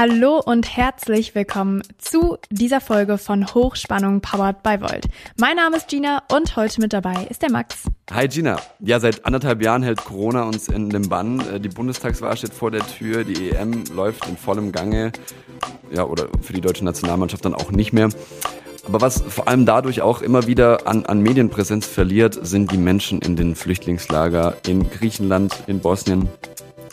Hallo und herzlich willkommen zu dieser Folge von Hochspannung Powered by Volt. Mein Name ist Gina und heute mit dabei ist der Max. Hi Gina. Ja, seit anderthalb Jahren hält Corona uns in den Bann. Äh, die Bundestagswahl steht vor der Tür, die EM läuft in vollem Gange. Ja, oder für die deutsche Nationalmannschaft dann auch nicht mehr. Aber was vor allem dadurch auch immer wieder an, an Medienpräsenz verliert, sind die Menschen in den Flüchtlingslager in Griechenland, in Bosnien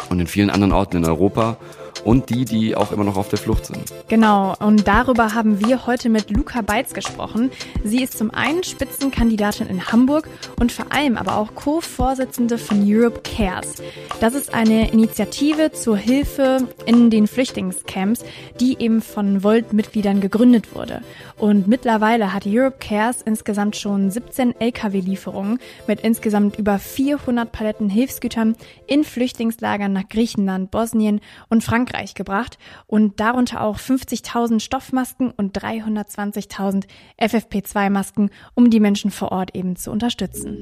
und in vielen anderen Orten in Europa und die, die auch immer noch auf der Flucht sind. Genau, und darüber haben wir heute mit Luca Beitz gesprochen. Sie ist zum einen Spitzenkandidatin in Hamburg und vor allem aber auch Co-Vorsitzende von Europe Cares. Das ist eine Initiative zur Hilfe in den Flüchtlingscamps, die eben von Volt-Mitgliedern gegründet wurde. Und mittlerweile hat Europe Cares insgesamt schon 17 Lkw-Lieferungen mit insgesamt über 400 Paletten Hilfsgütern in Flüchtlingslagern nach Griechenland, Bosnien und Frankreich Frankreich gebracht und darunter auch 50.000 Stoffmasken und 320.000 FFP2-Masken, um die Menschen vor Ort eben zu unterstützen.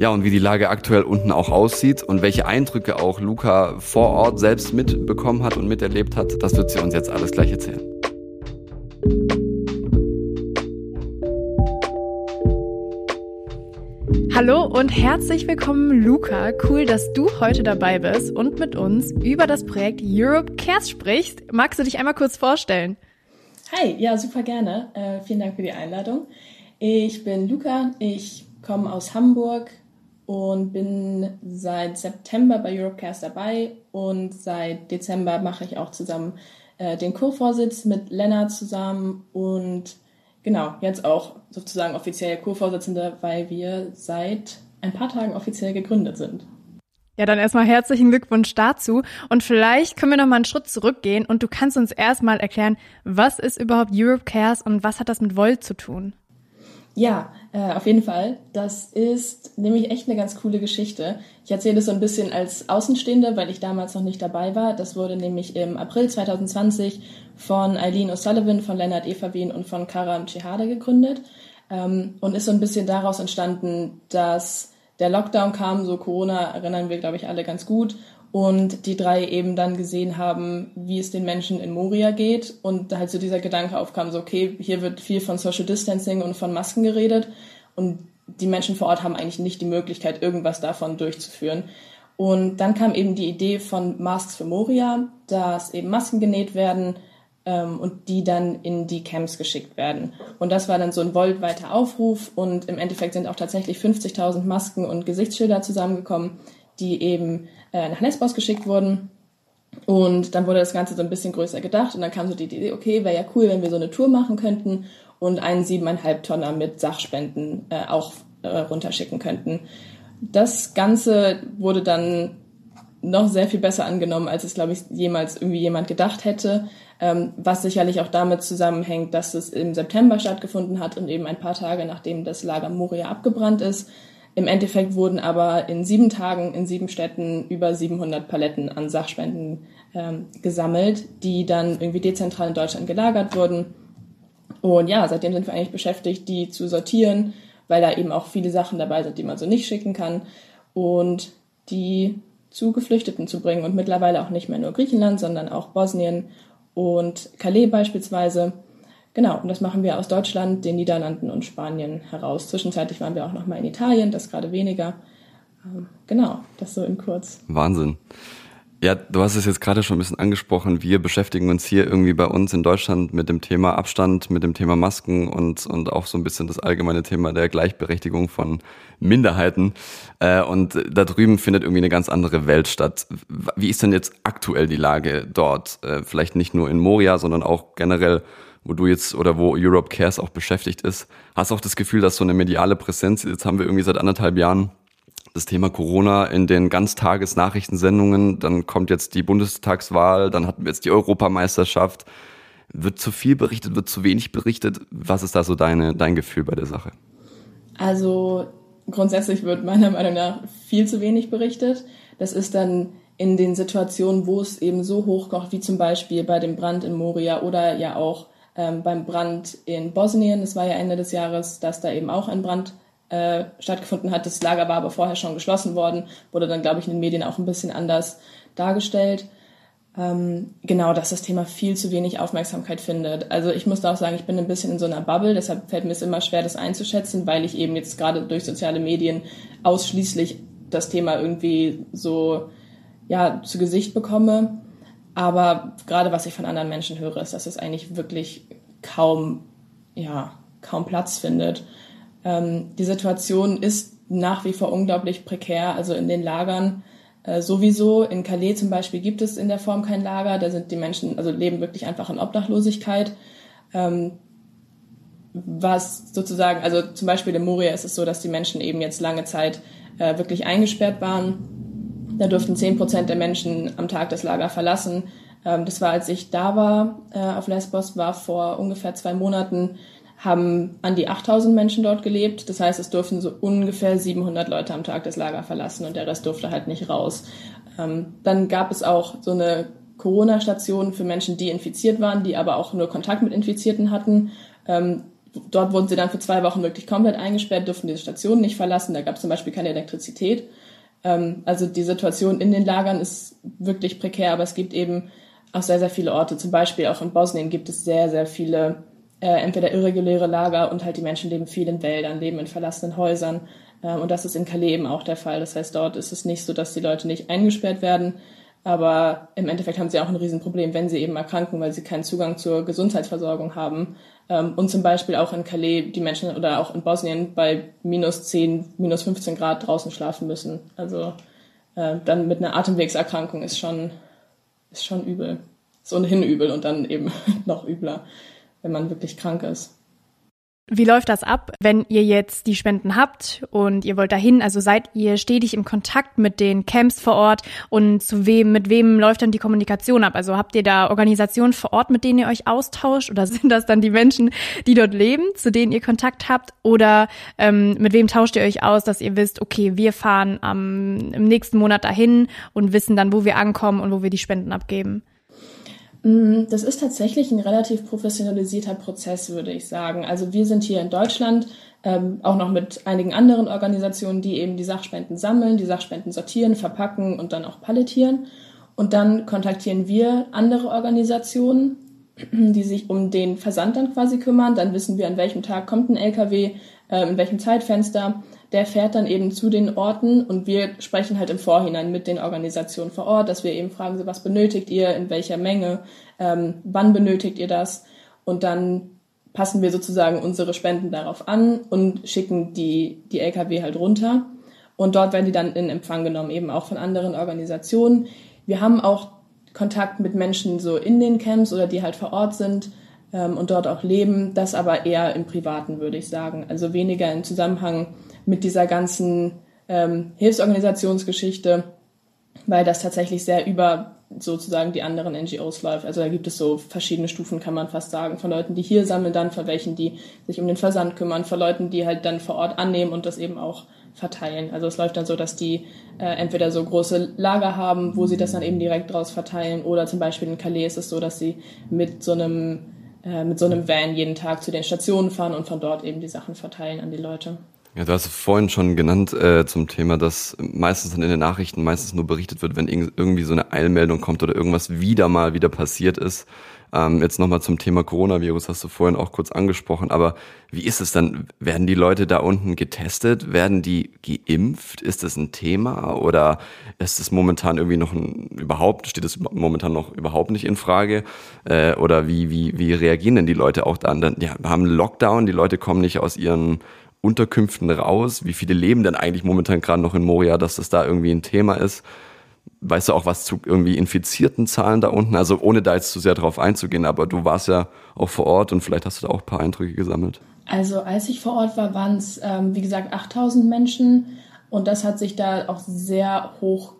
Ja, und wie die Lage aktuell unten auch aussieht und welche Eindrücke auch Luca vor Ort selbst mitbekommen hat und miterlebt hat, das wird sie uns jetzt alles gleich erzählen. Hallo und herzlich willkommen, Luca. Cool, dass du heute dabei bist und mit uns über das Projekt Europe Cares sprichst. Magst du dich einmal kurz vorstellen? Hi, ja, super gerne. Äh, vielen Dank für die Einladung. Ich bin Luca, ich komme aus Hamburg und bin seit September bei Europe Cares dabei und seit Dezember mache ich auch zusammen äh, den Co-Vorsitz mit Lennart zusammen und Genau, jetzt auch sozusagen offiziell Co-Vorsitzende, weil wir seit ein paar Tagen offiziell gegründet sind. Ja, dann erstmal herzlichen Glückwunsch dazu. Und vielleicht können wir noch mal einen Schritt zurückgehen und du kannst uns erstmal erklären, was ist überhaupt Europe Cares und was hat das mit Volt zu tun? Ja, äh, auf jeden Fall. Das ist nämlich echt eine ganz coole Geschichte. Ich erzähle es so ein bisschen als Außenstehende, weil ich damals noch nicht dabei war. Das wurde nämlich im April 2020 von Eileen O'Sullivan, von Leonard Everwien und von Karam Chihade gegründet ähm, und ist so ein bisschen daraus entstanden, dass der Lockdown kam, so Corona erinnern wir, glaube ich, alle ganz gut und die drei eben dann gesehen haben, wie es den Menschen in Moria geht und halt so dieser Gedanke aufkam, so okay, hier wird viel von Social Distancing und von Masken geredet und die Menschen vor Ort haben eigentlich nicht die Möglichkeit, irgendwas davon durchzuführen. Und dann kam eben die Idee von Masks für Moria, dass eben Masken genäht werden ähm, und die dann in die Camps geschickt werden. Und das war dann so ein weltweiter Aufruf und im Endeffekt sind auch tatsächlich 50.000 Masken und Gesichtsschilder zusammengekommen, die eben äh, nach Lesbos geschickt wurden. Und dann wurde das Ganze so ein bisschen größer gedacht und dann kam so die Idee, okay, wäre ja cool, wenn wir so eine Tour machen könnten und einen siebeneinhalb Tonner mit Sachspenden äh, auch äh, runterschicken könnten. Das Ganze wurde dann noch sehr viel besser angenommen, als es, glaube ich, jemals irgendwie jemand gedacht hätte. Ähm, was sicherlich auch damit zusammenhängt, dass es im September stattgefunden hat und eben ein paar Tage nachdem das Lager Moria abgebrannt ist. Im Endeffekt wurden aber in sieben Tagen in sieben Städten über 700 Paletten an Sachspenden ähm, gesammelt, die dann irgendwie dezentral in Deutschland gelagert wurden. Und ja, seitdem sind wir eigentlich beschäftigt, die zu sortieren, weil da eben auch viele Sachen dabei sind, die man so nicht schicken kann und die zu Geflüchteten zu bringen und mittlerweile auch nicht mehr nur Griechenland, sondern auch Bosnien und Calais beispielsweise. Genau, und das machen wir aus Deutschland, den Niederlanden und Spanien heraus. Zwischenzeitlich waren wir auch noch mal in Italien, das gerade weniger. Ähm, genau, das so in kurz. Wahnsinn. Ja, du hast es jetzt gerade schon ein bisschen angesprochen. Wir beschäftigen uns hier irgendwie bei uns in Deutschland mit dem Thema Abstand, mit dem Thema Masken und, und auch so ein bisschen das allgemeine Thema der Gleichberechtigung von Minderheiten. Äh, und da drüben findet irgendwie eine ganz andere Welt statt. Wie ist denn jetzt aktuell die Lage dort? Äh, vielleicht nicht nur in Moria, sondern auch generell wo du jetzt oder wo Europe Cares auch beschäftigt ist, hast auch das Gefühl, dass so eine mediale Präsenz, jetzt haben wir irgendwie seit anderthalb Jahren das Thema Corona in den Ganztagesnachrichtensendungen, dann kommt jetzt die Bundestagswahl, dann hatten wir jetzt die Europameisterschaft. Wird zu viel berichtet, wird zu wenig berichtet? Was ist da so deine, dein Gefühl bei der Sache? Also grundsätzlich wird meiner Meinung nach viel zu wenig berichtet. Das ist dann in den Situationen, wo es eben so hochkocht, wie zum Beispiel bei dem Brand in Moria oder ja auch ähm, beim Brand in Bosnien. Das war ja Ende des Jahres, dass da eben auch ein Brand äh, stattgefunden hat. Das Lager war aber vorher schon geschlossen worden, wurde dann, glaube ich, in den Medien auch ein bisschen anders dargestellt. ähm, genau, dass das Thema viel zu wenig Aufmerksamkeit findet. Also ich muss da auch sagen, ich bin ein bisschen in so einer Bubble, deshalb fällt mir es immer schwer, das einzuschätzen, weil ich eben jetzt gerade durch soziale Medien ausschließlich das Thema irgendwie so ja zu Gesicht bekomme. Aber gerade was ich von anderen Menschen höre, ist, dass es eigentlich wirklich kaum ja kaum Platz findet. Ähm, die Situation ist nach wie vor unglaublich prekär. Also in den Lagern äh, sowieso. In Calais zum Beispiel gibt es in der Form kein Lager. Da sind die Menschen, also leben wirklich einfach in Obdachlosigkeit. Ähm, was sozusagen, also zum Beispiel in Moria ist es so, dass die Menschen eben jetzt lange Zeit äh, wirklich eingesperrt waren. Da durften zehn Prozent der Menschen am Tag das Lager verlassen. Ähm, das war, als ich da war äh, auf Lesbos, war vor ungefähr zwei Monaten haben an die 8000 Menschen dort gelebt. Das heißt, es durften so ungefähr 700 Leute am Tag das Lager verlassen und der Rest durfte halt nicht raus. Ähm, dann gab es auch so eine Corona-Station für Menschen, die infiziert waren, die aber auch nur Kontakt mit Infizierten hatten. Ähm, dort wurden sie dann für zwei Wochen wirklich komplett eingesperrt, durften diese Station nicht verlassen. Da gab es zum Beispiel keine Elektrizität. Ähm, also die Situation in den Lagern ist wirklich prekär, aber es gibt eben auch sehr, sehr viele Orte. Zum Beispiel auch in Bosnien gibt es sehr, sehr viele äh, entweder irreguläre Lager und halt die Menschen leben viel in Wäldern, leben in verlassenen Häusern. Ähm, und das ist in Calais eben auch der Fall. Das heißt, dort ist es nicht so, dass die Leute nicht eingesperrt werden. Aber im Endeffekt haben sie auch ein Riesenproblem, wenn sie eben erkranken, weil sie keinen Zugang zur Gesundheitsversorgung haben. Ähm, und zum Beispiel auch in Calais die Menschen oder auch in Bosnien bei minus 10, minus 15 Grad draußen schlafen müssen. Also äh, dann mit einer Atemwegserkrankung ist schon, ist schon übel. Ist ohnehin übel und dann eben noch übler wenn man wirklich krank ist. Wie läuft das ab, wenn ihr jetzt die Spenden habt und ihr wollt dahin? Also seid ihr stetig im Kontakt mit den Camps vor Ort und zu wem, mit wem läuft dann die Kommunikation ab? Also habt ihr da Organisationen vor Ort, mit denen ihr euch austauscht oder sind das dann die Menschen, die dort leben, zu denen ihr Kontakt habt? Oder ähm, mit wem tauscht ihr euch aus, dass ihr wisst, okay, wir fahren am, im nächsten Monat dahin und wissen dann, wo wir ankommen und wo wir die Spenden abgeben? Mm, das ist tatsächlich ein relativ professionalisierter Prozess, würde ich sagen. Also wir sind hier in Deutschland ähm, auch noch mit einigen anderen Organisationen, die eben die Sachspenden sammeln, die Sachspenden sortieren, verpacken und dann auch palettieren. Und dann kontaktieren wir andere Organisationen, die sich um den Versand dann quasi kümmern. Dann wissen wir, an welchem Tag kommt ein LKW, äh, in welchem Zeitfenster der fährt dann eben zu den Orten und wir sprechen halt im Vorhinein mit den Organisationen vor Ort, dass wir eben fragen, was benötigt ihr, in welcher Menge, ähm, wann benötigt ihr das und dann passen wir sozusagen unsere Spenden darauf an und schicken die, die LKW halt runter und dort werden die dann in Empfang genommen, eben auch von anderen Organisationen. Wir haben auch Kontakt mit Menschen so in den Camps oder die halt vor Ort sind ähm, und dort auch leben, das aber eher im Privaten, würde ich sagen. Also weniger im Zusammenhang mit dieser ganzen ähm, Hilfsorganisationsgeschichte, weil das tatsächlich sehr über sozusagen die anderen NGOs läuft. Also da gibt es so verschiedene Stufen, kann man fast sagen, von Leuten, die hier sammeln, dann von welchen, die sich um den Versand kümmern, von Leuten, die halt dann vor Ort annehmen und das eben auch verteilen. Also es läuft dann so, dass die äh, entweder so große Lager haben, wo sie das dann eben direkt draus verteilen, oder zum Beispiel in Calais ist es so, dass sie mit so einem äh, mit so einem Van jeden Tag zu den Stationen fahren und von dort eben die Sachen verteilen an die Leute. Ja, du hast vorhin schon genannt äh, zum Thema, dass meistens dann in den Nachrichten meistens nur berichtet wird, wenn irgendwie so eine Eilmeldung kommt oder irgendwas wieder mal wieder passiert ist. Ähm, jetzt nochmal zum Thema Coronavirus, hast du vorhin auch kurz angesprochen, aber wie ist es dann? Werden die Leute da unten getestet? Werden die geimpft? Ist das ein Thema oder ist es momentan irgendwie noch ein, überhaupt, steht es momentan noch überhaupt nicht in Frage? Äh, oder wie, wie, wie reagieren denn die Leute auch dann? ja, haben Lockdown, die Leute kommen nicht aus ihren Unterkünften raus? Wie viele leben denn eigentlich momentan gerade noch in Moria, dass das da irgendwie ein Thema ist? Weißt du auch was zu irgendwie infizierten Zahlen da unten? Also ohne da jetzt zu sehr drauf einzugehen, aber du warst ja auch vor Ort und vielleicht hast du da auch ein paar Eindrücke gesammelt. Also als ich vor Ort war, waren es, ähm, wie gesagt, 8000 Menschen und das hat sich da auch sehr hoch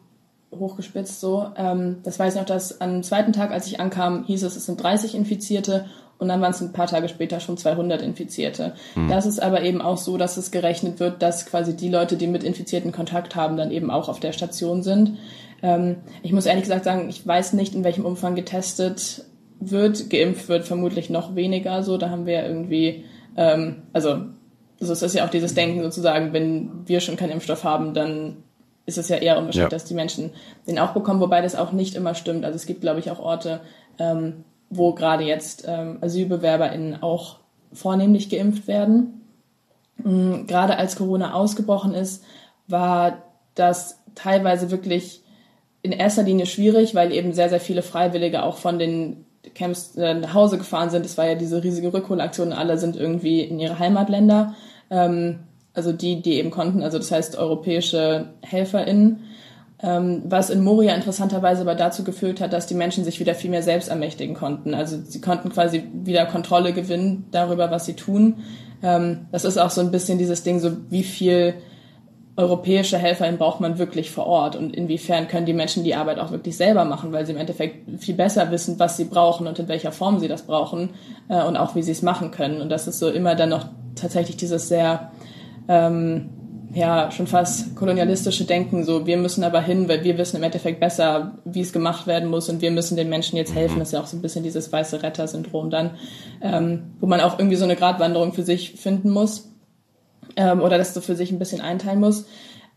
hochgespitzt so. Ähm, das weiß ich noch, dass am zweiten Tag, als ich ankam, hieß es, es sind 30 Infizierte und dann waren es ein paar Tage später schon 200 Infizierte. Mhm. Das ist aber eben auch so, dass es gerechnet wird, dass quasi die Leute, die mit Infizierten Kontakt haben, dann eben auch auf der Station sind. Ähm, ich muss ehrlich gesagt sagen, ich weiß nicht, in welchem Umfang getestet wird. Geimpft wird vermutlich noch weniger so. Da haben wir ja irgendwie, ähm, also das ist ja auch dieses Denken sozusagen, wenn wir schon keinen Impfstoff haben, dann ist es ja eher unwahrscheinlich, ja. dass die Menschen den auch bekommen, wobei das auch nicht immer stimmt. Also es gibt, glaube ich, auch Orte, ähm, wo gerade jetzt ähm, AsylbewerberInnen auch vornehmlich geimpft werden. Mhm, gerade als Corona ausgebrochen ist, war das teilweise wirklich in erster Linie schwierig, weil eben sehr, sehr viele Freiwillige auch von den Camps äh, nach Hause gefahren sind. Es war ja diese riesige Rückholaktion, alle sind irgendwie in ihre Heimatländer. Ähm, also die, die eben konnten, also das heißt europäische HelferInnen. Ähm, was in Moria interessanterweise aber dazu geführt hat, dass die Menschen sich wieder viel mehr selbst ermächtigen konnten. Also sie konnten quasi wieder Kontrolle gewinnen darüber, was sie tun. Ähm, das ist auch so ein bisschen dieses Ding, so wie viel europäische HelferInnen braucht man wirklich vor Ort und inwiefern können die Menschen die Arbeit auch wirklich selber machen, weil sie im Endeffekt viel besser wissen, was sie brauchen und in welcher Form sie das brauchen äh, und auch wie sie es machen können. Und das ist so immer dann noch tatsächlich dieses sehr ähm, ja schon fast kolonialistische Denken, so wir müssen aber hin, weil wir wissen im Endeffekt besser, wie es gemacht werden muss und wir müssen den Menschen jetzt helfen. Mhm. Das ist ja auch so ein bisschen dieses weiße Retter-Syndrom dann, ähm, wo man auch irgendwie so eine Gratwanderung für sich finden muss ähm, oder das so für sich ein bisschen einteilen muss.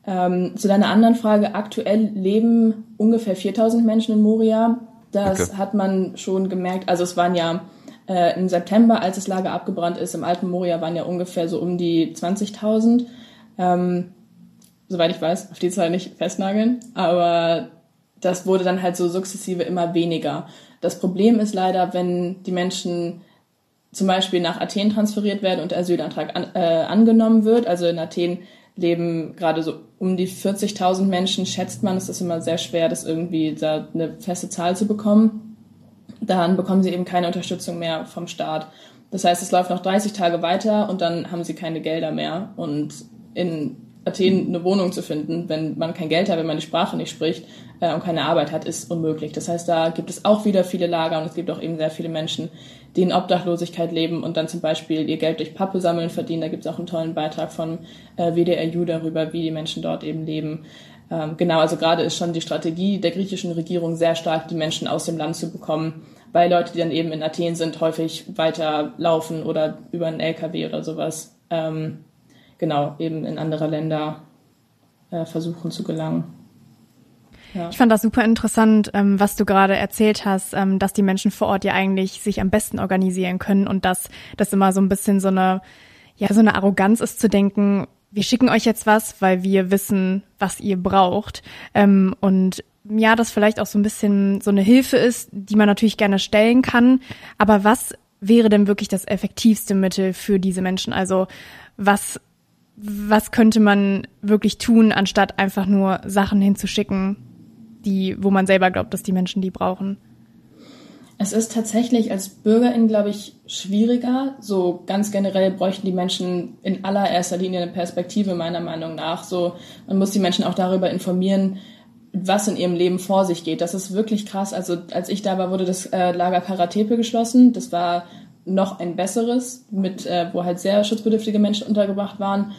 Ähm, zu deiner anderen Frage, aktuell leben ungefähr 4000 Menschen in Moria. Das okay. hat man schon gemerkt. Also es waren ja äh, im September, als das Lager abgebrannt ist, im alten Moria waren ja ungefähr so um die 20.000. Ähm, soweit ich weiß, auf die Zahl nicht festnageln, aber das wurde dann halt so sukzessive immer weniger. Das Problem ist leider, wenn die Menschen zum Beispiel nach Athen transferiert werden und der Asylantrag an, äh, angenommen wird. Also in Athen leben gerade so um die 40.000 Menschen, schätzt man. Es ist immer sehr schwer, das irgendwie da eine feste Zahl zu bekommen. Dann bekommen sie eben keine Unterstützung mehr vom Staat. Das heißt, es läuft noch 30 Tage weiter und dann haben sie keine Gelder mehr. Und in Athen eine Wohnung zu finden, wenn man kein Geld hat, wenn man die Sprache nicht spricht äh, und keine Arbeit hat, ist unmöglich. Das heißt, da gibt es auch wieder viele Lager und es gibt auch eben sehr viele Menschen, die in Obdachlosigkeit leben und dann zum Beispiel ihr Geld durch Pappe sammeln verdienen. Da gibt es auch einen tollen Beitrag von äh, WDRU darüber, wie die Menschen dort eben leben. Ähm, genau, also gerade ist schon die Strategie der griechischen Regierung sehr stark, die Menschen aus dem Land zu bekommen, weil Leute, die dann eben in Athen sind, häufig weiter laufen oder über einen LKW oder sowas, ähm, genau, eben in andere Länder äh, versuchen zu gelangen. Ja. Ich fand das super interessant, ähm, was du gerade erzählt hast, ähm, dass die Menschen vor Ort ja eigentlich sich am besten organisieren können und dass das immer so ein bisschen so eine, ja, so eine Arroganz ist zu denken, wir schicken euch jetzt was, weil wir wissen, was ihr braucht. Ähm, und ja, das vielleicht auch so ein bisschen so eine Hilfe ist, die man natürlich gerne stellen kann. Aber was wäre denn wirklich das effektivste Mittel für diese Menschen? Also was, was könnte man wirklich tun, anstatt einfach nur Sachen hinzuschicken, die, wo man selber glaubt, dass die Menschen die brauchen? Es ist tatsächlich als Bürgerin, glaube ich, schwieriger. So ganz generell bräuchten die Menschen in allererster Linie eine Perspektive, meiner Meinung nach. So, man muss die Menschen auch darüber informieren, was in ihrem Leben vor sich geht. Das ist wirklich krass. Also als ich da war, wurde das äh, Lager Karatepe geschlossen. Das war noch ein besseres, mit äh, wo halt sehr schutzbedürftige Menschen untergebracht waren.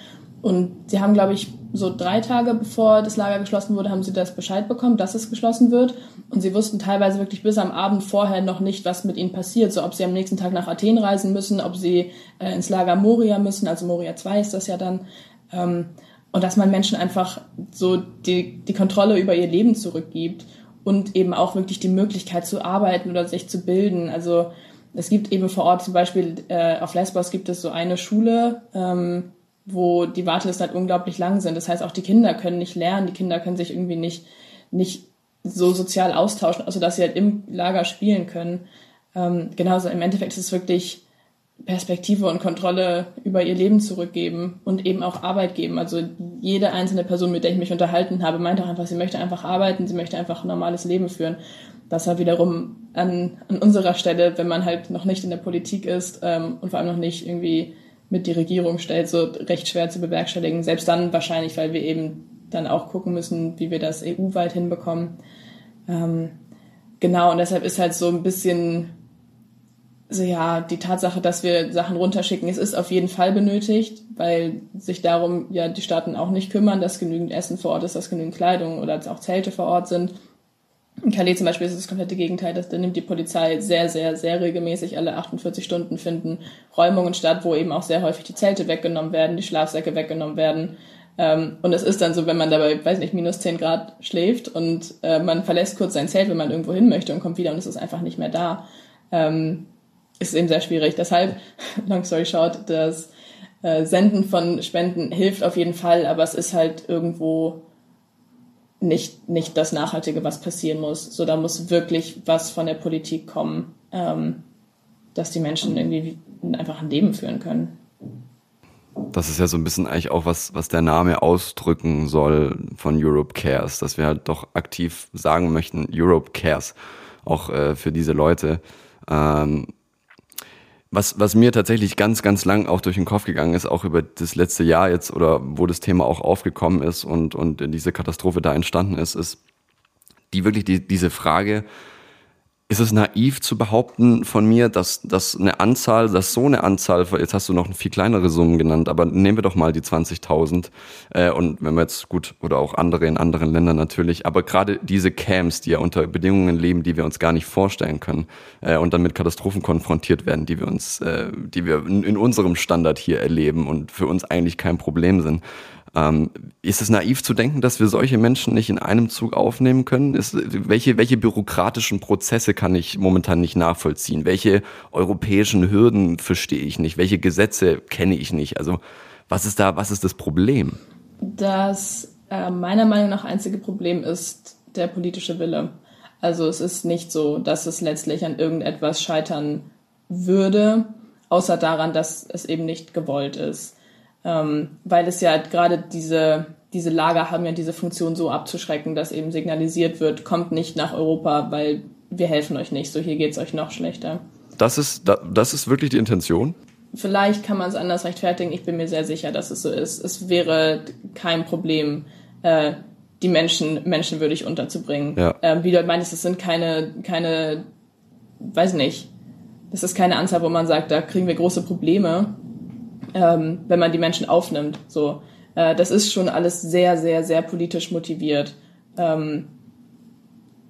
Und sie haben, glaube ich, so drei Tage bevor das Lager geschlossen wurde, haben sie das Bescheid bekommen, dass es geschlossen wird. Und sie wussten teilweise wirklich bis am Abend vorher noch nicht, was mit ihnen passiert. So ob sie am nächsten Tag nach Athen reisen müssen, ob sie äh, ins Lager Moria müssen, also Moria 2 ist das ja dann. Ähm, und dass man Menschen einfach so die, die Kontrolle über ihr Leben zurückgibt und eben auch wirklich die Möglichkeit zu arbeiten oder sich zu bilden. Also es gibt eben vor Ort zum Beispiel äh, auf Lesbos gibt es so eine Schule, ähm, wo die Wartelisten halt unglaublich lang sind. Das heißt, auch die Kinder können nicht lernen, die Kinder können sich irgendwie nicht, nicht so sozial austauschen, also dass sie halt im Lager spielen können. Ähm, genauso im Endeffekt ist es wirklich Perspektive und Kontrolle über ihr Leben zurückgeben und eben auch Arbeit geben. Also jede einzelne Person, mit der ich mich unterhalten habe, meint auch einfach, sie möchte einfach arbeiten, sie möchte einfach ein normales Leben führen. Das war wiederum an, an unserer Stelle, wenn man halt noch nicht in der Politik ist ähm, und vor allem noch nicht irgendwie mit die Regierung stellt, so recht schwer zu bewerkstelligen. Selbst dann wahrscheinlich, weil wir eben dann auch gucken müssen, wie wir das EU-weit hinbekommen. Ähm, genau, und deshalb ist halt so ein bisschen so ja, die Tatsache, dass wir Sachen runterschicken, es ist auf jeden Fall benötigt, weil sich darum ja die Staaten auch nicht kümmern, dass genügend Essen vor Ort ist, dass genügend Kleidung oder auch Zelte vor Ort sind. In Calais zum Beispiel ist es das komplette Gegenteil. Da nimmt die Polizei sehr, sehr, sehr regelmäßig alle 48 Stunden finden Räumungen statt, wo eben auch sehr häufig die Zelte weggenommen werden, die Schlafsäcke weggenommen werden. Ähm, und es ist dann so, wenn man dabei, weiß nicht, minus 10 Grad schläft und äh, man verlässt kurz sein Zelt, wenn man irgendwo hin möchte und kommt wieder und es ist einfach nicht mehr da, ähm, ist eben sehr schwierig. Deshalb, long story short, das äh, Senden von Spenden hilft auf jeden Fall, aber es ist halt irgendwo nicht, nicht das Nachhaltige, was passieren muss. So, da muss wirklich was von der Politik kommen, ähm, dass die Menschen irgendwie einfach ein Leben führen können. Das ist ja so ein bisschen eigentlich auch was, was der Name ausdrücken soll von Europe Cares, dass wir halt doch aktiv sagen möchten, Europe Cares, auch äh, für diese Leute. Ähm, was, was mir tatsächlich ganz, ganz lang auch durch den Kopf gegangen ist, auch über das letzte Jahr jetzt oder wo das Thema auch aufgekommen ist und, und diese Katastrophe da entstanden ist, ist die wirklich die, diese Frage, ist es naiv zu behaupten von mir, dass, dass eine Anzahl, dass so eine Anzahl, jetzt hast du noch viel kleinere Summen genannt, aber nehmen wir doch mal die 20.000 äh, und wenn wir jetzt gut, oder auch andere in anderen Ländern natürlich, aber gerade diese Camps, die ja unter Bedingungen leben, die wir uns gar nicht vorstellen können äh, und dann mit Katastrophen konfrontiert werden, die wir uns, äh, die wir in, in unserem Standard hier erleben und für uns eigentlich kein Problem sind. Ähm, ist es naiv zu denken, dass wir solche Menschen nicht in einem Zug aufnehmen können? Ist, welche, welche bürokratischen Prozesse kann ich momentan nicht nachvollziehen? Welche europäischen Hürden verstehe ich nicht? Welche Gesetze kenne ich nicht? Also was ist da, was ist das Problem? Das äh, meiner Meinung nach einzige Problem ist der politische Wille. Also es ist nicht so, dass es letztlich an irgendetwas scheitern würde, außer daran, dass es eben nicht gewollt ist ähm, weil es ja gerade diese, diese Lager haben ja diese Funktion so abzuschrecken, dass eben signalisiert wird, kommt nicht nach Europa, weil wir helfen euch nicht, so hier geht's euch noch schlechter. Das ist, das ist wirklich die Intention? Vielleicht kann man es anders rechtfertigen. Ich bin mir sehr sicher, dass es so ist. Es wäre kein Problem, äh, die Menschen menschenwürdig unterzubringen. Ja. Ähm, wie du halt meinst, es sind keine, keine, weiß nicht, das ist keine Anzahl, wo man sagt, da kriegen wir große Probleme ähm, wenn man die Menschen aufnimmt. So, äh, das ist schon alles sehr, sehr, sehr politisch motiviert. Ähm,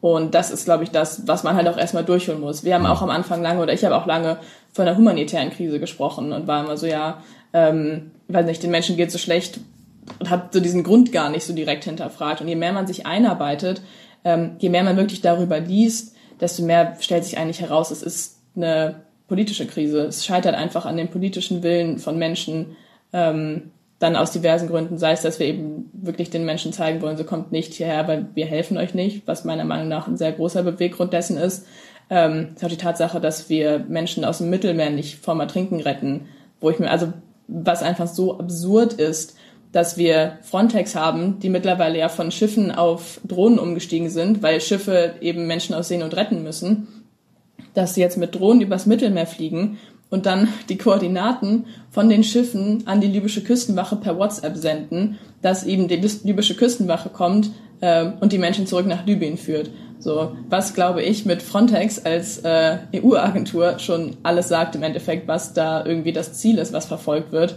und das ist, glaube ich, das, was man halt auch erstmal durchführen muss. Wir haben auch am Anfang lange, oder ich habe auch lange von einer humanitären Krise gesprochen und war immer so, ja, ähm, weiß nicht, den Menschen geht so schlecht und habe so diesen Grund gar nicht so direkt hinterfragt. Und je mehr man sich einarbeitet, ähm, je mehr man wirklich darüber liest, desto mehr stellt sich eigentlich heraus, es ist eine politische Krise. Es scheitert einfach an dem politischen Willen von Menschen, ähm, dann aus diversen Gründen, sei es, dass wir eben wirklich den Menschen zeigen wollen, so kommt nicht hierher, weil wir helfen euch nicht, was meiner Meinung nach ein sehr großer Beweggrund dessen ist. Ähm, ist auch die Tatsache, dass wir Menschen aus dem Mittelmeer nicht vom Ertrinken retten, wo ich mir, also was einfach so absurd ist, dass wir Frontex haben, die mittlerweile ja von Schiffen auf Drohnen umgestiegen sind, weil Schiffe eben Menschen aus Seenot retten müssen dass sie jetzt mit Drohnen übers Mittelmeer fliegen und dann die Koordinaten von den Schiffen an die libysche Küstenwache per WhatsApp senden, dass eben die libysche Küstenwache kommt äh, und die Menschen zurück nach Libyen führt. So, was glaube ich mit Frontex als äh, EU-Agentur schon alles sagt im Endeffekt, was da irgendwie das Ziel ist, was verfolgt wird.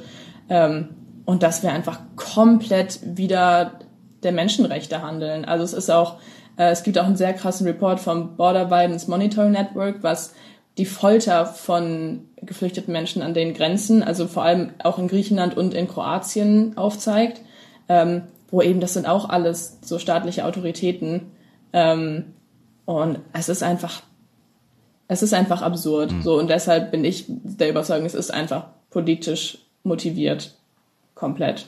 Ähm, und dass wir einfach komplett wieder der Menschenrechte handeln. Also es ist auch es gibt auch einen sehr krassen Report vom Border Violence Monitoring Network, was die Folter von geflüchteten Menschen an den Grenzen, also vor allem auch in Griechenland und in Kroatien aufzeigt, ähm, wo eben das sind auch alles so staatliche Autoritäten. Ähm, und es ist einfach, es ist einfach absurd. Mhm. So und deshalb bin ich der Überzeugung, es ist einfach politisch motiviert, komplett.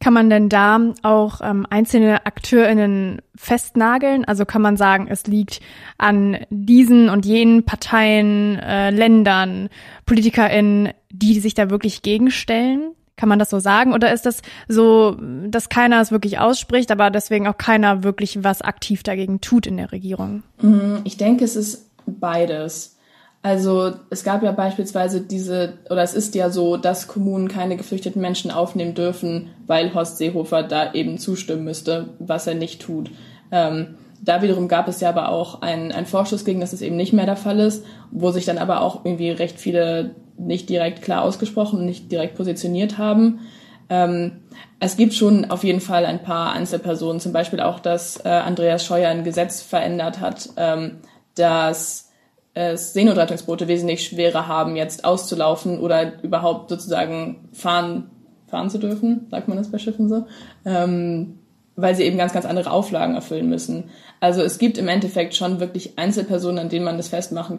Kann man denn da auch ähm, einzelne AkteurInnen festnageln? Also kann man sagen, es liegt an diesen und jenen Parteien, äh, Ländern, PolitikerInnen, die sich da wirklich gegenstellen? Kann man das so sagen? Oder ist das so, dass keiner es wirklich ausspricht, aber deswegen auch keiner wirklich was aktiv dagegen tut in der Regierung? Mhm, ich denke, es ist beides. Also es gab ja beispielsweise diese, oder es ist ja so, dass Kommunen keine geflüchteten Menschen aufnehmen dürfen, weil Horst Seehofer da eben zustimmen müsste, was er nicht tut. Ähm, da wiederum gab es ja aber auch einen, einen Vorschuss gegen, dass es eben nicht mehr der Fall ist, wo sich dann aber auch irgendwie recht viele nicht direkt klar ausgesprochen und nicht direkt positioniert haben. Ähm, es gibt schon auf jeden Fall ein paar Einzelpersonen, zum Beispiel auch, dass äh, Andreas Scheuer ein Gesetz verändert hat, ähm, dass äh, Seenotrettungsboote wesentlich schwerer haben, jetzt auszulaufen oder überhaupt sozusagen fahren fahren zu dürfen, sagt man das bei Schiffen so, ähm, weil sie eben ganz, ganz andere Auflagen erfüllen müssen. Also es gibt im Endeffekt schon wirklich Einzelpersonen, an denen man das festmachen,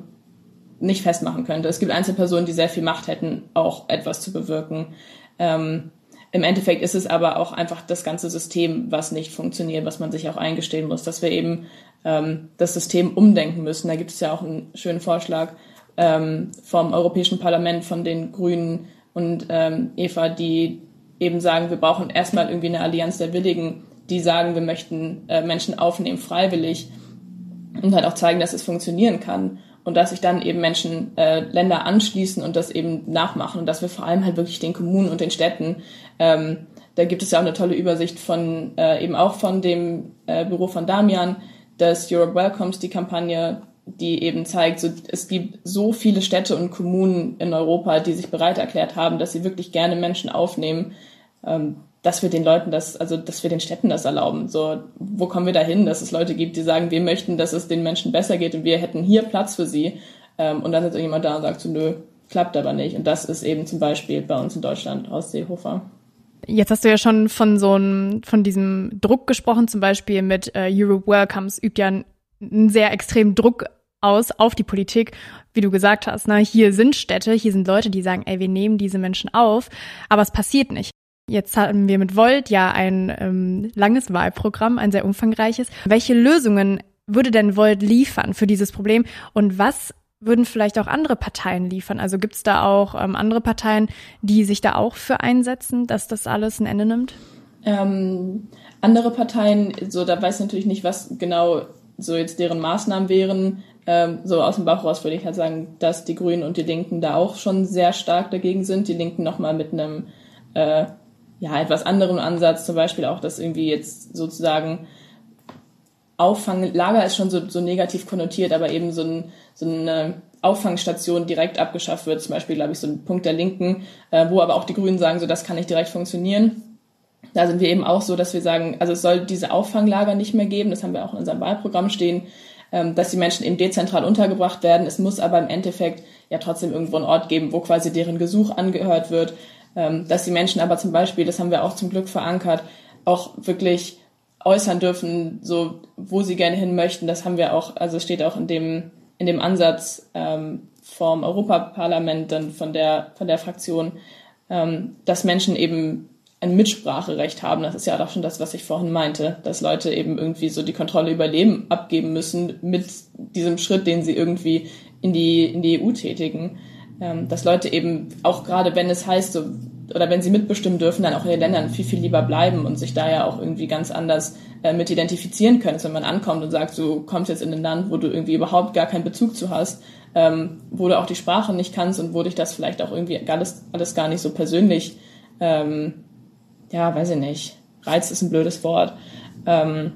nicht festmachen könnte. Es gibt Einzelpersonen, die sehr viel Macht hätten, auch etwas zu bewirken. Ähm, Im Endeffekt ist es aber auch einfach das ganze System, was nicht funktioniert, was man sich auch eingestehen muss, dass wir eben ähm, das System umdenken müssen. Da gibt es ja auch einen schönen Vorschlag ähm, vom Europäischen Parlament, von den Grünen und ähm, Eva, die eben sagen, wir brauchen erstmal irgendwie eine Allianz der Willigen, die sagen, wir möchten äh, Menschen aufnehmen freiwillig und halt auch zeigen, dass es funktionieren kann und dass sich dann eben Menschen, äh, Länder anschließen und das eben nachmachen und dass wir vor allem halt wirklich den Kommunen und den Städten, ähm, da gibt es ja auch eine tolle Übersicht von äh, eben auch von dem äh, Büro von Damian, dass Europe Welcomes die Kampagne, die eben zeigt, so, es gibt so viele Städte und Kommunen in Europa, die sich bereit erklärt haben, dass sie wirklich gerne Menschen aufnehmen. Ähm, dass wir den Leuten das, also dass wir den Städten das erlauben. So, wo kommen wir dahin, dass es Leute gibt, die sagen, wir möchten, dass es den Menschen besser geht und wir hätten hier Platz für sie. Ähm, und dann ist irgendjemand da und sagt so, nö, klappt aber nicht. Und das ist eben zum Beispiel bei uns in Deutschland aus Seehofer. Jetzt hast du ja schon von so einem, von diesem Druck gesprochen, zum Beispiel mit äh, Europe Welcomes übt ja einen sehr extremen Druck aus auf die Politik, wie du gesagt hast. Ne? Hier sind Städte, hier sind Leute, die sagen, ey, wir nehmen diese Menschen auf, aber es passiert nicht. Jetzt haben wir mit Volt ja ein ähm, langes Wahlprogramm, ein sehr umfangreiches. Welche Lösungen würde denn Volt liefern für dieses Problem und was würden vielleicht auch andere Parteien liefern? Also gibt es da auch ähm, andere Parteien, die sich da auch für einsetzen, dass das alles ein Ende nimmt? Ähm, andere Parteien, so da weiß ich natürlich nicht, was genau so jetzt deren Maßnahmen wären. Ähm, so aus dem Bauch raus würde ich halt sagen, dass die Grünen und die Linken da auch schon sehr stark dagegen sind. Die Linken nochmal mit einem äh, ja, etwas anderen Ansatz, zum Beispiel auch, dass irgendwie jetzt sozusagen Auffanglager ist schon so, so negativ konnotiert, aber eben so, ein, so eine Auffangstation direkt abgeschafft wird, zum Beispiel, glaube ich, so ein Punkt der Linken, äh, wo aber auch die Grünen sagen, so das kann nicht direkt funktionieren. Da sind wir eben auch so, dass wir sagen, also es soll diese Auffanglager nicht mehr geben, das haben wir auch in unserem Wahlprogramm stehen, ähm, dass die Menschen eben dezentral untergebracht werden. Es muss aber im Endeffekt ja trotzdem irgendwo einen Ort geben, wo quasi deren Gesuch angehört wird, ähm, dass die Menschen aber zum Beispiel, das haben wir auch zum Glück verankert, auch wirklich äußern dürfen, so wo sie gerne hin möchten. Das haben wir auch, also steht auch in dem in dem Ansatz ähm, vom Europaparlament dann von der von der Fraktion, ähm, dass Menschen eben ein Mitspracherecht haben. Das ist ja auch schon das, was ich vorhin meinte, dass Leute eben irgendwie so die Kontrolle über Leben abgeben müssen mit diesem Schritt, den sie irgendwie in die in die EU tätigen ähm, dass Leute eben auch gerade, wenn es heißt, so, oder wenn sie mitbestimmen dürfen, dann auch in den Ländern viel, viel lieber bleiben und sich da ja auch irgendwie ganz anders äh, mit identifizieren können. Wenn man ankommt und sagt, du kommst jetzt in ein Land, wo du irgendwie überhaupt gar keinen Bezug zu hast, ähm, wo du auch die Sprache nicht kannst und wo dich das vielleicht auch irgendwie alles, alles gar nicht so persönlich, ähm, ja, weiß ich nicht, Reiz ist ein blödes Wort. Ähm,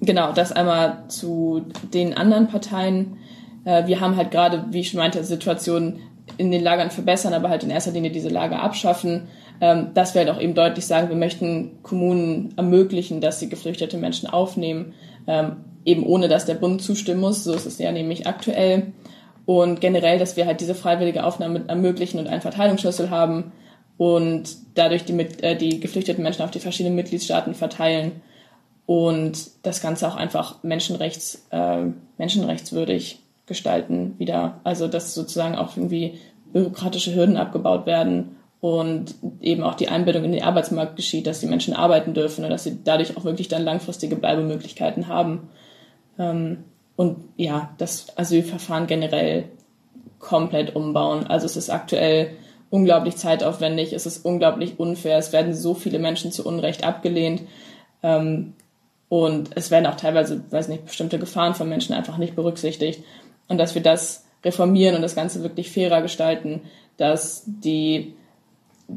genau, das einmal zu den anderen Parteien äh, wir haben halt gerade, wie ich schon meinte, Situationen in den Lagern verbessern, aber halt in erster Linie diese Lager abschaffen. Ähm, dass wir halt auch eben deutlich sagen, wir möchten Kommunen ermöglichen, dass sie geflüchtete Menschen aufnehmen, ähm, eben ohne dass der Bund zustimmen muss. So ist es ja nämlich aktuell. Und generell, dass wir halt diese freiwillige Aufnahme ermöglichen und einen Verteilungsschlüssel haben und dadurch die, äh, die geflüchteten Menschen auf die verschiedenen Mitgliedstaaten verteilen und das Ganze auch einfach menschenrechts, äh, menschenrechtswürdig gestalten wieder. Also dass sozusagen auch irgendwie bürokratische Hürden abgebaut werden und eben auch die Einbindung in den Arbeitsmarkt geschieht, dass die Menschen arbeiten dürfen und dass sie dadurch auch wirklich dann langfristige Bleibemöglichkeiten haben. Ähm, und ja, das Asylverfahren generell komplett umbauen. Also es ist aktuell unglaublich zeitaufwendig, es ist unglaublich unfair, es werden so viele Menschen zu Unrecht abgelehnt. Ähm, und es werden auch teilweise, weiß nicht, bestimmte Gefahren von Menschen einfach nicht berücksichtigt und dass wir das reformieren und das Ganze wirklich fairer gestalten, dass die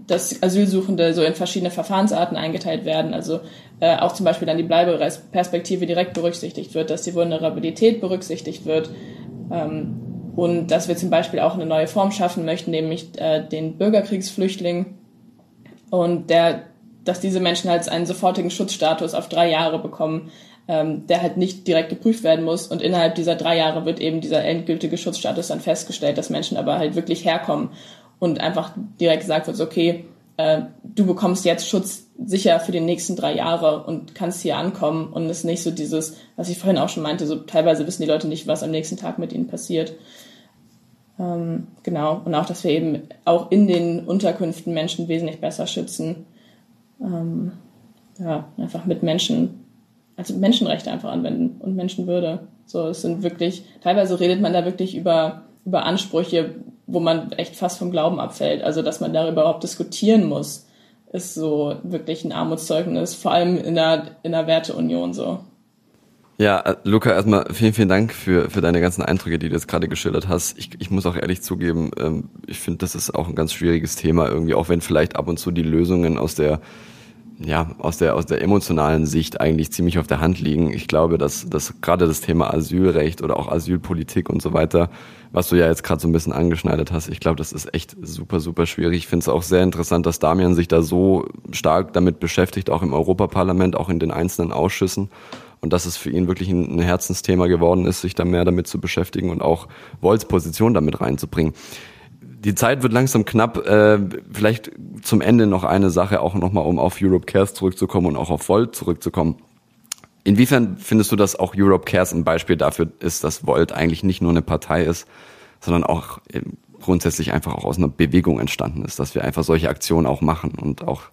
dass Asylsuchende so in verschiedene Verfahrensarten eingeteilt werden, also äh, auch zum Beispiel dann die Bleibeperspektive direkt berücksichtigt wird, dass die Vulnerabilität berücksichtigt wird ähm, und dass wir zum Beispiel auch eine neue Form schaffen möchten, nämlich äh, den Bürgerkriegsflüchtling und der, dass diese Menschen halt einen sofortigen Schutzstatus auf drei Jahre bekommen, ähm, der halt nicht direkt geprüft werden muss. Und innerhalb dieser drei Jahre wird eben dieser endgültige Schutzstatus dann festgestellt, dass Menschen aber halt wirklich herkommen und einfach direkt gesagt wird, okay, äh, du bekommst jetzt Schutz sicher für die nächsten drei Jahre und kannst hier ankommen und es ist nicht so dieses, was ich vorhin auch schon meinte, so teilweise wissen die Leute nicht, was am nächsten Tag mit ihnen passiert. Ähm, genau, und auch, dass wir eben auch in den Unterkünften Menschen wesentlich besser schützen. Ähm, ja, einfach mit Menschen, also Menschenrechte einfach anwenden und Menschenwürde. So, es sind wirklich, teilweise redet man da wirklich über, über Ansprüche, wo man echt fast vom Glauben abfällt. Also, dass man darüber überhaupt diskutieren muss, ist so wirklich ein Armutszeugnis, vor allem in der, in der Werteunion so. Ja, äh, Luca, erstmal vielen, vielen Dank für, für deine ganzen Eindrücke, die du jetzt gerade geschildert hast. Ich, ich muss auch ehrlich zugeben, ähm, ich finde, das ist auch ein ganz schwieriges Thema irgendwie, auch wenn vielleicht ab und zu die Lösungen aus der ja, aus der, aus der emotionalen Sicht eigentlich ziemlich auf der Hand liegen. Ich glaube, dass, dass gerade das Thema Asylrecht oder auch Asylpolitik und so weiter, was du ja jetzt gerade so ein bisschen angeschneidet hast, ich glaube, das ist echt super, super schwierig. Ich finde es auch sehr interessant, dass Damian sich da so stark damit beschäftigt, auch im Europaparlament, auch in den einzelnen Ausschüssen. Und dass es für ihn wirklich ein, Herzensthema geworden ist, sich da mehr damit zu beschäftigen und auch Wolls Position damit reinzubringen die Zeit wird langsam knapp. Äh, vielleicht zum Ende noch eine Sache, auch nochmal, um auf Europe Cares zurückzukommen und auch auf Volt zurückzukommen. Inwiefern findest du, dass auch Europe Cares ein Beispiel dafür ist, dass Volt eigentlich nicht nur eine Partei ist, sondern auch äh, grundsätzlich einfach auch aus einer Bewegung entstanden ist, dass wir einfach solche Aktionen auch machen und auch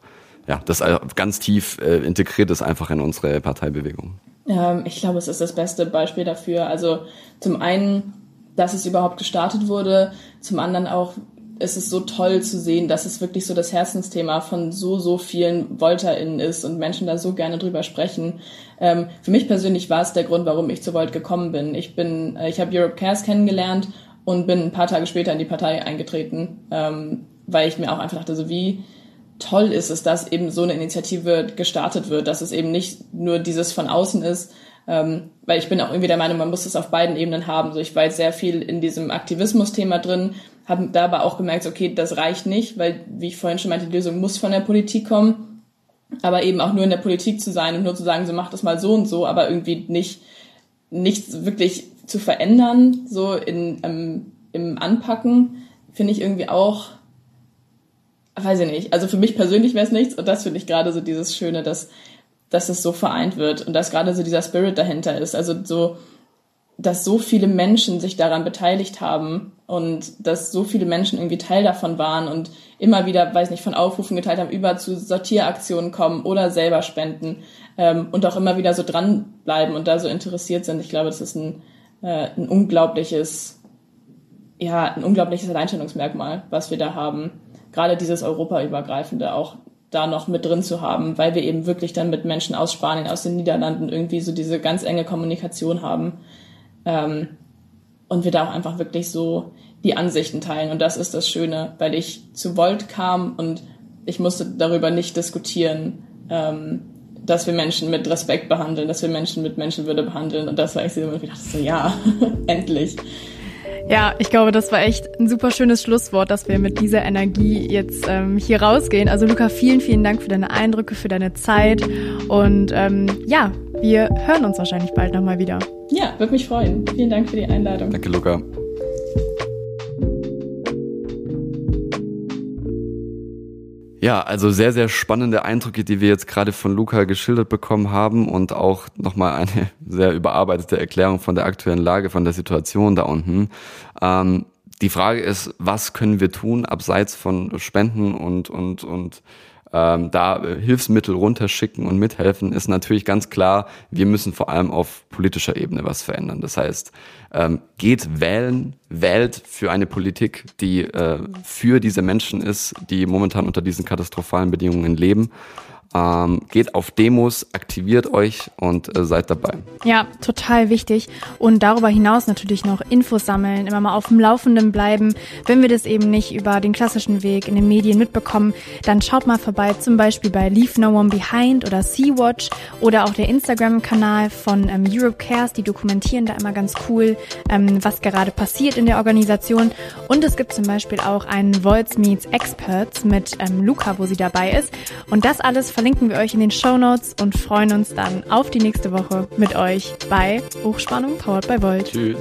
ja, das ganz tief äh, integriert ist einfach in unsere Parteibewegung. Ähm, ich glaube, es ist das beste Beispiel dafür. Also zum einen dass es überhaupt gestartet wurde. Zum anderen auch ist es so toll zu sehen, dass es wirklich so das Herzensthema von so, so vielen VolterInnen ist und Menschen da so gerne drüber sprechen. Ähm, für mich persönlich war es der Grund, warum ich zu Volt gekommen bin. Ich bin, äh, ich habe Europe Cares kennengelernt und bin ein paar Tage später in die Partei eingetreten, ähm, weil ich mir auch einfach dachte, so wie toll ist es, dass eben so eine Initiative gestartet wird, dass es eben nicht nur dieses von außen ist, ähm, weil ich bin auch irgendwie der Meinung, man muss es auf beiden Ebenen haben. So, ich war jetzt sehr viel in diesem Aktivismus-Thema drin, habe da aber auch gemerkt, okay, das reicht nicht, weil, wie ich vorhin schon meinte, die Lösung muss von der Politik kommen. Aber eben auch nur in der Politik zu sein und nur zu sagen, so mach das mal so und so, aber irgendwie nicht, nichts wirklich zu verändern, so in, ähm, im Anpacken, finde ich irgendwie auch, weiß ich nicht. Also für mich persönlich wäre es nichts und das finde ich gerade so dieses Schöne, dass dass es so vereint wird und dass gerade so dieser Spirit dahinter ist. Also so, dass so viele Menschen sich daran beteiligt haben und dass so viele Menschen irgendwie Teil davon waren und immer wieder, weiß nicht, von Aufrufen geteilt haben, über zu Sortieraktionen kommen oder selber spenden ähm, und auch immer wieder so dranbleiben und da so interessiert sind. Ich glaube, das ist ein, äh, ein unglaubliches, ja, ein unglaubliches Alleinstellungsmerkmal, was wir da haben. Gerade dieses europaübergreifende, auch da noch mit drin zu haben, weil wir eben wirklich dann mit Menschen aus Spanien, aus den Niederlanden irgendwie so diese ganz enge Kommunikation haben. Ähm, und wir da auch einfach wirklich so die Ansichten teilen. Und das ist das Schöne, weil ich zu Volt kam und ich musste darüber nicht diskutieren, ähm, dass wir Menschen mit Respekt behandeln, dass wir Menschen mit Menschenwürde behandeln. Und das war ich so, ich dachte so, ja, endlich. Ja, ich glaube, das war echt ein super schönes Schlusswort, dass wir mit dieser Energie jetzt ähm, hier rausgehen. Also Luca, vielen, vielen Dank für deine Eindrücke, für deine Zeit. Und ähm, ja, wir hören uns wahrscheinlich bald nochmal wieder. Ja, würde mich freuen. Vielen Dank für die Einladung. Danke, Luca. Ja, also sehr, sehr spannende Eindrücke, die wir jetzt gerade von Luca geschildert bekommen haben und auch nochmal eine sehr überarbeitete Erklärung von der aktuellen Lage, von der Situation da unten. Ähm, die Frage ist, was können wir tun, abseits von Spenden und, und, und ähm, da Hilfsmittel runterschicken und mithelfen, ist natürlich ganz klar, wir müssen vor allem auf politischer Ebene was verändern. Das heißt, ähm, geht wählen, wählt für eine Politik, die äh, für diese Menschen ist, die momentan unter diesen katastrophalen Bedingungen leben ähm, geht auf Demos, aktiviert euch und äh, seid dabei. Ja, total wichtig. Und darüber hinaus natürlich noch Infos sammeln, immer mal auf dem Laufenden bleiben. Wenn wir das eben nicht über den klassischen Weg in den Medien mitbekommen, dann schaut mal vorbei, zum Beispiel bei Leave No One Behind oder Sea-Watch oder auch der Instagram-Kanal von ähm, Europe Cares. Die dokumentieren da immer ganz cool, ähm, was gerade passiert in der Organisation. Und es gibt zum Beispiel auch einen Voice Meets Experts mit ähm, Luca, wo sie dabei ist. Und das alles verlinken wir euch in den Show Notes und freuen uns dann auf die nächste Woche mit euch bei Hochspannung Powered by Volt. Tschüss.